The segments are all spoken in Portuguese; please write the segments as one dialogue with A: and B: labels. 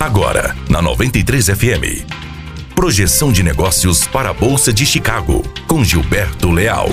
A: Agora, na 93 FM. Projeção de negócios para a Bolsa de Chicago, com Gilberto Leal.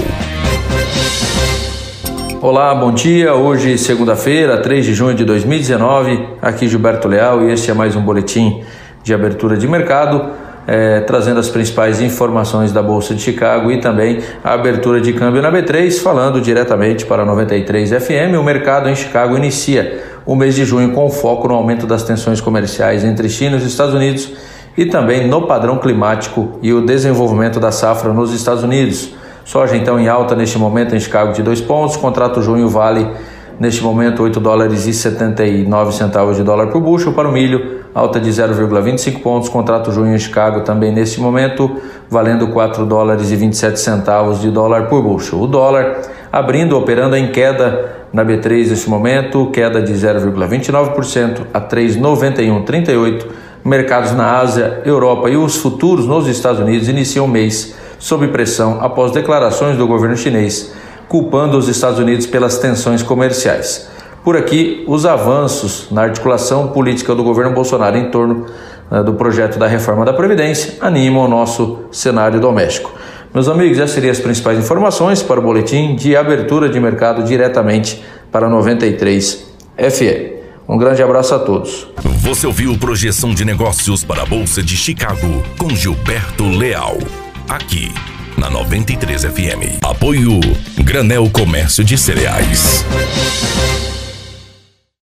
B: Olá, bom dia. Hoje, segunda-feira, 3 de junho de 2019. Aqui Gilberto Leal e este é mais um boletim de abertura de mercado é, trazendo as principais informações da Bolsa de Chicago e também a abertura de câmbio na B3, falando diretamente para 93 FM. O mercado em Chicago inicia o mês de junho com foco no aumento das tensões comerciais entre China e os Estados Unidos e também no padrão climático e o desenvolvimento da safra nos Estados Unidos. Soja então em alta neste momento em Chicago de dois pontos, contrato junho vale neste momento 8 dólares e 79 centavos de dólar por bushel para o milho alta de 0,25 pontos. Contrato junho em Chicago também nesse momento, valendo 4 dólares e 27 centavos de dólar por bushel. O dólar abrindo, operando em queda na B3 nesse momento, queda de 0,29% a 3,9138. Mercados na Ásia, Europa e os futuros nos Estados Unidos iniciam o mês sob pressão após declarações do governo chinês culpando os Estados Unidos pelas tensões comerciais. Por aqui, os avanços na articulação política do governo Bolsonaro em torno né, do projeto da reforma da Previdência animam o nosso cenário doméstico. Meus amigos, essas seriam as principais informações para o boletim de abertura de mercado diretamente para 93 FE. Um grande abraço a todos.
A: Você ouviu Projeção de Negócios para a Bolsa de Chicago com Gilberto Leal. Aqui na 93 FM. Apoio Granel Comércio de Cereais.